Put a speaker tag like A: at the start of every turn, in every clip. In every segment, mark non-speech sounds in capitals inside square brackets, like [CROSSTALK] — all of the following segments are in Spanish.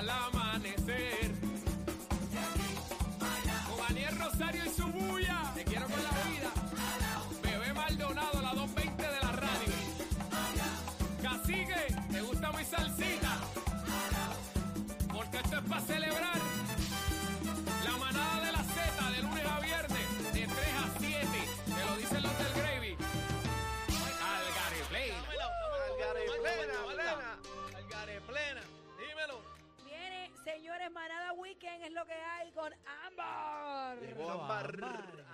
A: el amanecer. Con Aniel Rosario y su bulla, te quiero con la vida. Bebé Maldonado, la 220 de la radio. Cacique, ¿te gusta mi salsita? Porque esto es para celebrar.
B: Con Ámbar.
C: Llegó Ámbar.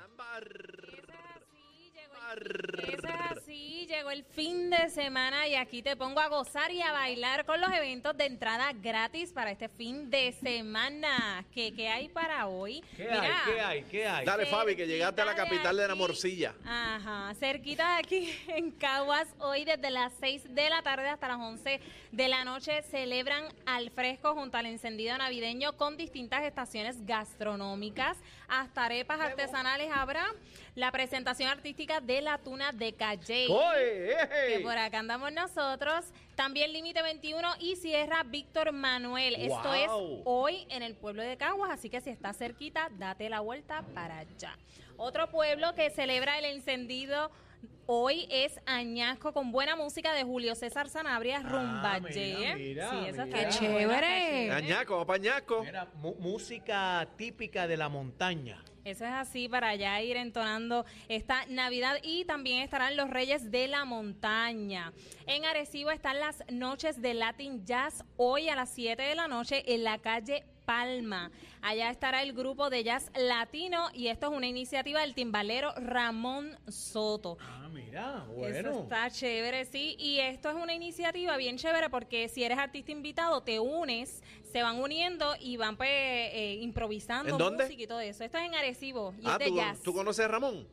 C: Ámbar.
D: Eso es así, llegó el fin de semana y aquí te pongo a gozar y a bailar con los eventos de entrada gratis para este fin de semana. ¿Qué, qué hay para hoy?
C: ¿Qué hay? ¿Qué hay? ¿Qué hay?
E: Dale, Fabi, que llegaste a la
D: de
E: capital de la morcilla.
D: Ajá, cerquita de aquí [LAUGHS] en Caguas, hoy desde las 6 de la tarde hasta las 11 de la noche celebran al fresco junto al encendido navideño con distintas estaciones gastronómicas, hasta arepas artesanales habrá, la presentación artística de la tuna de Calle.
C: ¡Oye!
D: Que por acá andamos nosotros. También Límite 21 y cierra Víctor Manuel. Esto es hoy en el pueblo de Caguas, así que si estás cerquita, date la vuelta para allá. Otro pueblo que celebra el encendido hoy es Añasco con buena música de Julio César Sanabria Rumbaye.
C: Ah, mira, mira,
D: sí, esa
C: mira.
D: está
B: chévere.
E: vamos.
C: Mira, mu- música típica de la montaña.
D: Eso es así para allá ir entonando esta Navidad y también estarán los Reyes de la Montaña. En Arecibo están las noches de Latin Jazz hoy a las 7 de la noche en la calle Palma. Allá estará el grupo de jazz latino y esto es una iniciativa del timbalero Ramón Soto.
C: Ah, mira,
D: Eso
C: bueno.
D: está chévere, sí. Y esto es una iniciativa bien chévere porque si eres artista invitado, te unes, se van uniendo y van pues, eh, improvisando
E: ¿En dónde?
D: música y todo eso. Esto es en Arecibo y
E: Ah,
D: es de
E: ¿tú,
D: jazz.
E: ¿tú conoces a Ramón?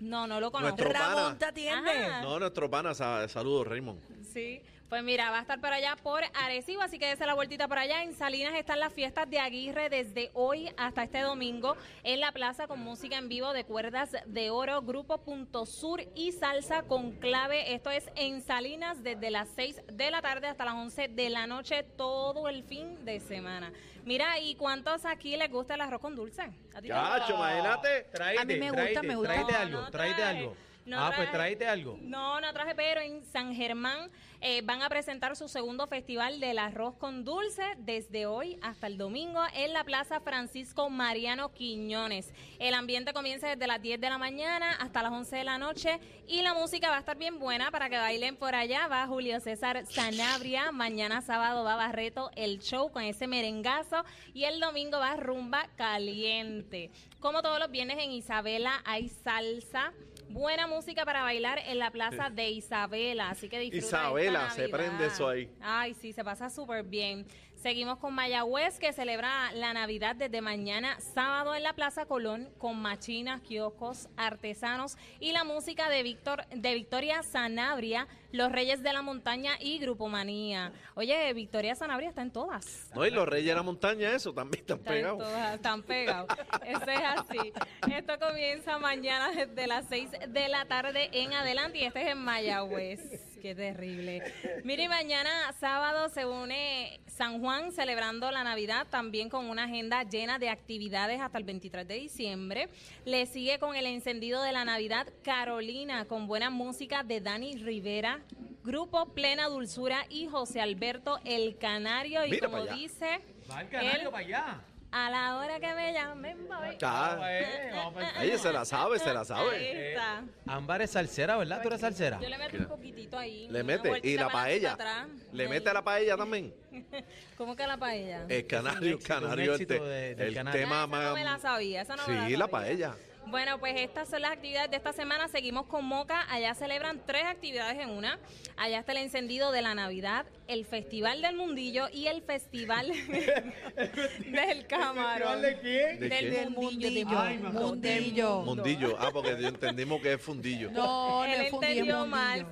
D: No, no lo conozco.
E: Nuestro pana.
B: Ramón te atiende.
D: Ajá.
E: No, nuestro pana, sa- saludos, Raymond.
D: Sí, pues mira, va a estar por allá por Arecibo, así que dése la vueltita por allá. En Salinas están las fiestas de Aguirre desde hoy hasta este domingo en la plaza con música en vivo de cuerdas de oro, Grupo Punto Sur y Salsa con clave. Esto es en Salinas desde las 6 de la tarde hasta las 11 de la noche todo el fin de semana. Mira, ¿y cuántos aquí les gusta el arroz con dulce? ¿A ti?
E: Chacho, imagínate.
B: A mí me gusta, me gusta.
C: Tráete algo,
D: no
C: tráete algo.
D: No
C: ah, pues tráete algo.
D: No, no traje, pero en San Germán eh, van a presentar su segundo festival del arroz con dulce desde hoy hasta el domingo en la Plaza Francisco Mariano Quiñones. El ambiente comienza desde las 10 de la mañana hasta las 11 de la noche y la música va a estar bien buena para que bailen por allá. Va Julio César Sanabria, mañana sábado va Barreto el show con ese merengazo y el domingo va Rumba Caliente. Como todos los viernes en Isabela hay salsa. Buena música para bailar en la plaza de Isabela, así que disfruta
E: Isabela,
D: esta
E: se prende eso ahí.
D: Ay, sí, se pasa súper bien. Seguimos con Mayagüez, que celebra la Navidad desde mañana, sábado en la Plaza Colón, con machinas, kioscos, artesanos y la música de Víctor, de Victoria Sanabria, Los Reyes de la Montaña y Grupo Manía. Oye, Victoria Sanabria está en todas.
E: No, y los Reyes de la Montaña, eso también están pegados.
D: todas, están pegados. [LAUGHS] Eso es así. Esto comienza mañana desde las 6 de la tarde en adelante y este es en Mayagüez. [LAUGHS] Qué terrible. Mire, y mañana sábado se une San Juan celebrando la Navidad también con una agenda llena de actividades hasta el 23 de diciembre. Le sigue con el encendido de la Navidad Carolina con buena música de Dani Rivera. Grupo Plena Dulzura y José Alberto El Canario. Y
E: Mira
D: como dice,
C: Va al canario
D: él-
C: para allá.
D: A la hora que me llamen, voy.
E: Ah,
C: Eh, vamos para [LAUGHS]
E: ella se la sabe, se la
D: Ahí
E: sabe.
D: está.
C: Ámbar es salsera, ¿verdad? ¿Tú eres salsera?
D: Yo le meto un poquito ahí.
E: Le mete. Y la
D: para
E: paella.
D: atrás.
E: Le
D: Ahí.
E: mete a la paella también. [LAUGHS]
D: ¿Cómo que la paella?
E: El canario,
C: éxito,
E: canario,
C: un
E: el, el
C: canario.
D: Ah,
E: tema
D: esa
E: más.
D: no me la sabía, esa no me la
E: sí, la paella.
D: Bueno, pues estas son las actividades de esta semana. Seguimos con Moca. Allá celebran tres actividades en una. Allá está el encendido de la Navidad, el Festival del Mundillo y el Festival [LAUGHS] [LAUGHS] del Camarón.
C: ¿De quién?
E: ¿De
D: del
E: qué?
D: Mundillo.
C: Ay.
B: Mundillo.
E: Mundillo. Ah, porque yo entendimos que es fundillo.
B: No, no
D: Él
B: es fundillo,
D: entendió
B: es
D: mal,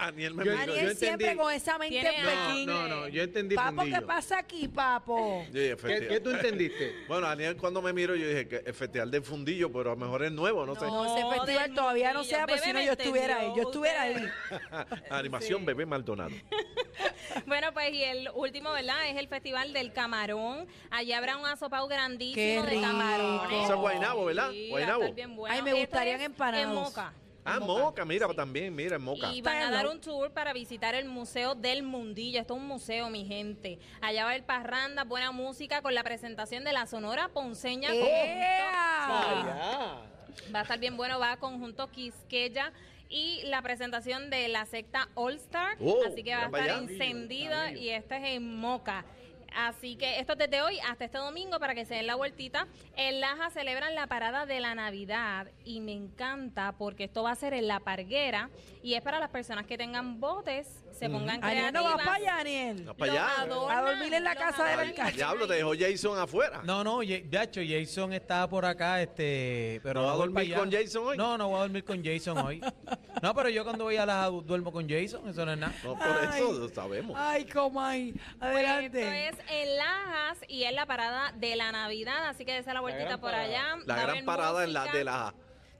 E: Aniel me
C: yo- entendí-
B: siempre con esa mente
D: Tiene
B: en Pekín.
C: No, no, yo entendí
B: Papo, ¿qué pasa aquí, papo?
E: Sí,
C: ¿Qué, tú entendiste? [LAUGHS]
E: Bueno, Aniel cuando me miró yo dije que efectivamente especial de fundillo, pero a lo mejor es nuevo, no, sé.
B: No, ese festival
D: del
B: todavía no sea, pero si no yo estuviera ahí. Yo estuviera ahí.
E: Animación. Bebé Maldonado. [LAUGHS]
D: Bueno, pues y el último, ¿verdad? Es el Festival del Camarón. Allá habrá un asopado grandísimo
B: Qué
D: de camarones.
E: Eso es Guaynabo, ¿verdad?
D: Sí, va a
E: Guaynabo.
D: estar bien bueno.
B: Ay, me gustarían
D: es
B: empanados.
D: En Moca.
E: Ah,
D: en
E: Moca, mira,
D: sí.
E: también, mira, en Moca.
D: Y van a dar un tour para visitar el Museo del Mundillo. Esto es un museo, mi gente. Allá va a haber parranda, buena música con la presentación de la Sonora Ponceña.
B: ¡Ea!
D: Va a estar bien bueno, va conjunto Quisqueya y la presentación de la secta All Star.
E: Oh,
D: así que va a estar encendida y este es en Moca. Así que esto es desde hoy hasta este domingo para que se den la vueltita. En Laja celebran la parada de la Navidad y me encanta porque esto va a ser en la parguera y es para las personas que tengan botes, se pongan
B: Aniel,
D: creativas.
B: no vas para allá, Aniel.
E: Va para allá.
D: adornan,
B: A dormir en la casa del alcalde.
E: diablo, te dejó Jason afuera.
C: No, no, de hecho, Jason está por acá, este, pero
E: ¿No va a dormir
C: allá.
E: con Jason hoy?
C: No, no voy a dormir con Jason hoy. No, pero yo cuando voy a las duermo con Jason, eso no es nada.
E: No, por
B: Ay.
E: eso lo sabemos.
B: Ay, Comay.
D: Pues
B: Adelante.
D: Esto es en Lajas y es la parada de la Navidad, así que dése la vueltita por
C: parada.
D: allá.
E: La
D: Va a
E: gran
D: haber
E: parada en la
D: música.
E: de la...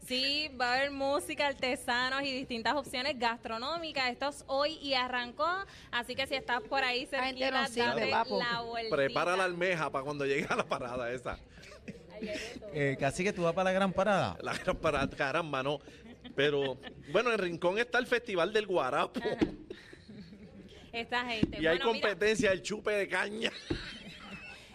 D: Sí, va a haber música, artesanos y distintas opciones gastronómicas. Esto es hoy y arrancó, así que si estás por ahí cerquita,
B: no sirve,
D: date
B: papo.
D: la vueltita.
E: Prepara la almeja para cuando llegue a la parada esa.
C: Eh, casi que tú vas para la gran parada.
E: La gran parada, caramba, no. Pero, bueno, en Rincón está el Festival del Guarapo.
D: Esta gente.
E: Y hay
D: bueno, mira,
E: competencia del chupe de caña.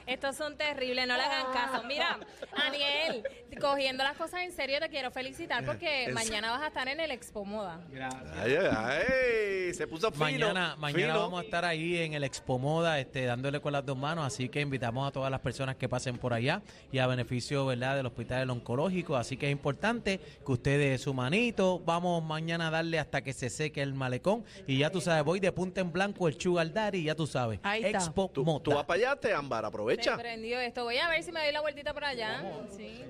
D: estos son terribles, no le hagan caso. Mira, Aniel, cogiendo las cosas en serio, te quiero felicitar porque mañana vas a estar en el Expo Moda.
E: Ay, ay, ay, se puso fino.
C: Mañana, mañana
E: fino.
C: vamos a estar ahí en el Expo Moda, este, dándole con las dos manos, así que invitamos a todas las personas que pasen por allá y a beneficio, ¿verdad?, del Hospital Oncológico, así que es importante que usted dé su manito, vamos mañana a darle hasta que se seque el malecón y ya tú sabes, voy de punta en blanco el Sugar Daddy, ya tú sabes,
B: Ahí está.
C: Expo
E: ¿Tú,
C: Moda.
E: tú vas para allá, te Ámbar, aprovecha.
D: prendió esto. Voy a ver si me doy la vueltita por allá. Sí.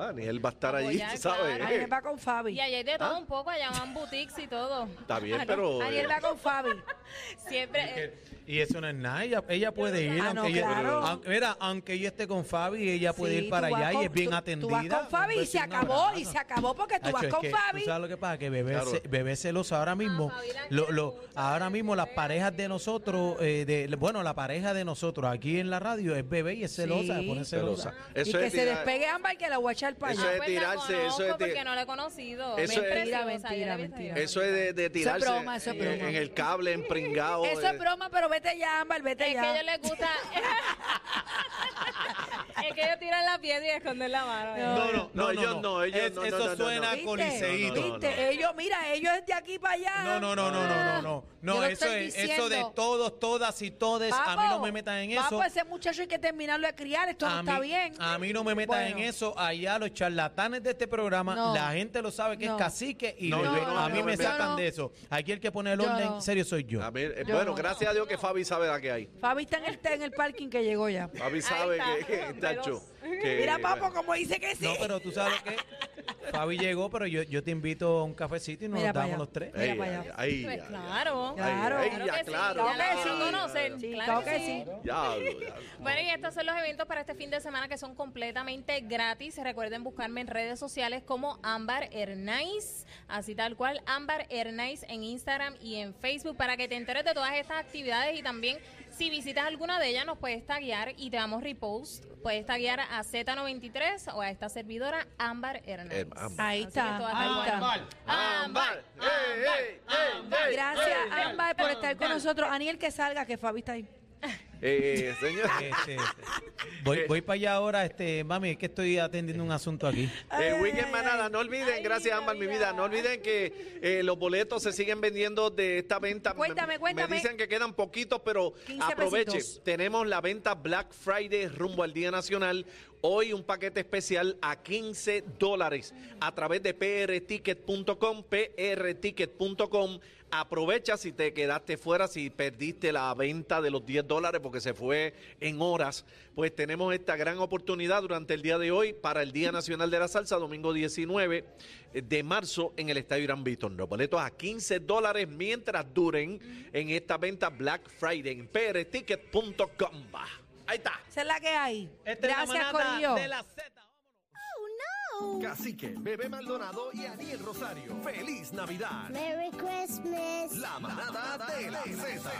E: Ah, ni él va a estar allí,
D: Apoyar,
E: sabes.
D: claro.
B: Va con Fabi.
D: Y hay de todo
E: ¿Ah?
D: un poco, allá van boutiques y todo.
E: Está bien, [LAUGHS]
D: Ah,
E: pero...
B: Aniel va con Fabi. [LAUGHS]
D: Siempre. eh,
C: Y eso no es nada, ella, ella puede ir,
B: Ah, no,
C: aunque, ella,
B: claro.
C: aunque- mira, aunque ella esté con Fabi, ella puede
B: Sí,
C: ir para
B: tú vas
C: allá y
B: con-
C: es bien
B: tú-
C: atendida.
B: Tú vas con Fabi y se acabó, y se acabó porque tú
C: Hacho,
B: vas
C: es
B: con
C: que,
B: Fabi.
C: ¿Tú sabes lo que pasa? Que bebé,
E: Claro.
C: ce- bebé celoso ahora mismo.
D: Fabi la
C: lo,
D: quiere
C: lo-
D: mucho,
C: ahora mismo las parejas de nosotros, eh, de, bueno, la pareja de nosotros aquí en la radio es bebé y es celosa,
B: Sí.
C: se pone celosa.
E: Celosa.
B: Y que
E: es
B: se
E: tirar-
B: despegue Ámbar y que la voy a echar para
E: Eso
B: allá.
E: es
D: pues la
E: tirarse, eso es de-
D: porque no la he conocido.
E: Eso
D: Me
E: es-
D: preciosa,
B: Mentira,
D: yo
B: mentira,
D: vi.
E: Eso es de, de tirarse
B: broma, eso es
E: en-
B: broma.
E: en el cable empringado.
B: Eso
E: eh.
B: es broma, pero vete ya, Ámbar, vete
D: Es que a
B: ya.
D: ellos les gusta. [LAUGHS] es que ellos tiran la piedra y esconden la mano.
E: No, no, no, ellos no, ellos
C: Es-
E: no, no,
C: Eso
E: no, no,
C: suena
E: no.
B: ¿Viste?
C: coliseíto.
E: No, no, no.
B: ¿Viste? Ellos, mira, ellos es de aquí para allá.
C: No, no, no, no, no, no, no. No, eso es, eso de todos, todas y todes, a mí no me metan en eso.
B: Papo, ese muchacho hay que terminarlo de criar, esto no está
C: mí,
B: bien.
C: a mí no me metan
B: Bueno.
C: en eso. Allá los charlatanes de este programa,
B: No.
C: la gente lo sabe que
B: No.
C: es cacique y a mí
E: no,
C: me
E: no,
C: sacan
B: no.
C: de eso. Aquí el que pone el orden,
B: no.
C: en serio, soy yo.
E: A ver, eh,
B: Yo
E: bueno,
B: no.
E: gracias a Dios que Fabi sabe la que hay.
B: Fabi está en el, en el parking que llegó ya.
E: Fabi sabe
D: está,
E: que, que, tacho,
B: Mira, papo, como dice que sí.
C: No, pero tú sabes que Fabi llegó, pero yo, yo te invito a un cafecito y nos
B: Mira
C: damos
B: allá.
C: los tres.
B: Mira
E: Ey,
B: para allá.
E: ay,
D: Pues claro.
B: Claro.
D: Claro
E: ya,
D: que sí,
E: claro.
B: Claro
D: ya la
B: que
D: van a
B: sí.
D: conocer.
B: Sí,
D: claro
B: claro
D: que
B: que
D: sí.
B: sí.
E: Diablo, diablo.
D: Bueno, y estos son los eventos para este fin de semana que son completamente gratis. Recuerden buscarme en redes sociales como Ámbar Hernais, así tal cual, Ámbar Hernais en Instagram y en Facebook para que te enteres de todas estas actividades y también si visitas alguna de ellas nos puedes taguear y te damos repost. Puedes taguear a Z93 o a esta servidora Ámbar.
E: Eh, Ámbar.
B: Ahí está.
E: Ámbar, ey,
B: Gracias. Ámbar, por estar con nosotros. Aniel, que salga, que Fabi está ahí.
E: Eh, señor, [LAUGHS]
C: Este, voy, voy para allá ahora, este, mami, es que estoy atendiendo un asunto aquí.
E: el weekend manada, no olviden, gracias Ámbar, mi vida, no olviden que eh, los boletos se siguen vendiendo de esta venta. Me-
B: Cuéntame, cuéntame.
E: Me dicen que quedan poquitos, pero
B: 15
E: aproveche.
B: pesitos.
E: Tenemos la venta Black Friday rumbo al Día Nacional. Hoy un paquete especial a 15 dólares a través de prticket.com, prticket.com. Aprovecha si te quedaste fuera, si perdiste la venta de los 10 dólares porque se fue en horas. Pues tenemos esta gran oportunidad durante el día de hoy para el Día Nacional de la Salsa, domingo 19 de marzo en el Estadio Irán Beaton. Los boletos a 15 dólares mientras duren en esta venta Black Friday en prticket.com. Ahí está.
B: Esa es la que hay.
C: Esta
B: Gracias, Corillo.
C: de la Z.
F: Oh no! Cacique, Bebé Maldonado y Aniel Rosario. ¡Feliz Navidad!
G: Merry Christmas.
F: La manada de la Z.